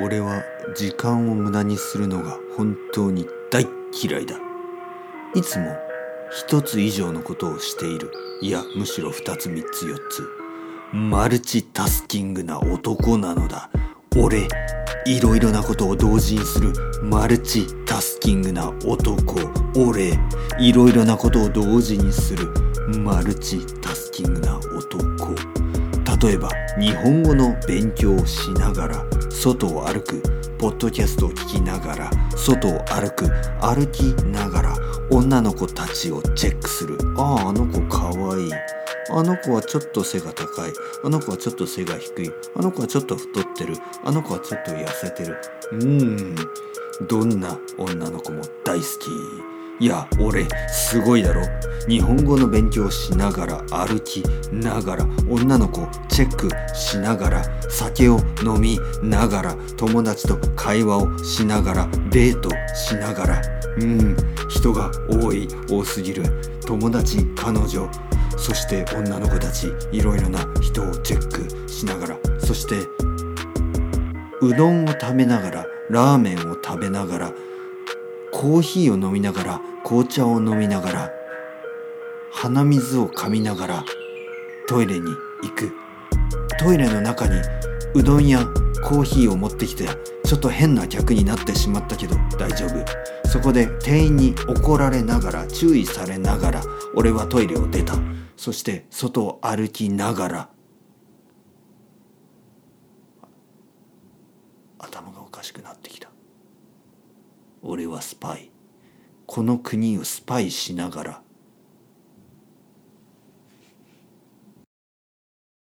俺は時間を無駄にするのが本当に大嫌いだ。いつも一つ以上のことをしている。いやむしろ二つ三つ四つ。マルチタスキングな男なのだ。俺いろいろなことを同時にする。マルチタスキングな男。俺いろいろなことを同時にする。マルチ例えば日本語の勉強をしながら外を歩くポッドキャストを聞きながら外を歩く歩きながら女の子たちをチェックする。あああの子かわいい。あの子はちょっと背が高い。あの子はちょっと背が低い。あの子はちょっと太ってる。あの子はちょっと痩せてる。うーん。どんな女の子も大好き。いや俺すごいだろ。日本語の勉強しながら歩きながら女の子チェックしながら酒を飲みながら友達と会話をしながらデートしながら。うん人が多い多すぎる。友達彼女そして女の子たちいろいろな人をチェックしながら。そしてうどんを食べながらラーメンを食べながらコーヒーを飲みながら紅茶を飲みながら鼻水を噛みながらトイレに行く。トイレの中にうどんやコーヒーを持ってきてちょっと変な客になってしまったけど大丈夫。そこで店員に怒られながら注意されながら俺はトイレを出た。そして外を歩きながら頭がおかしくなってきた。俺はスパイ。この国をスパイしながら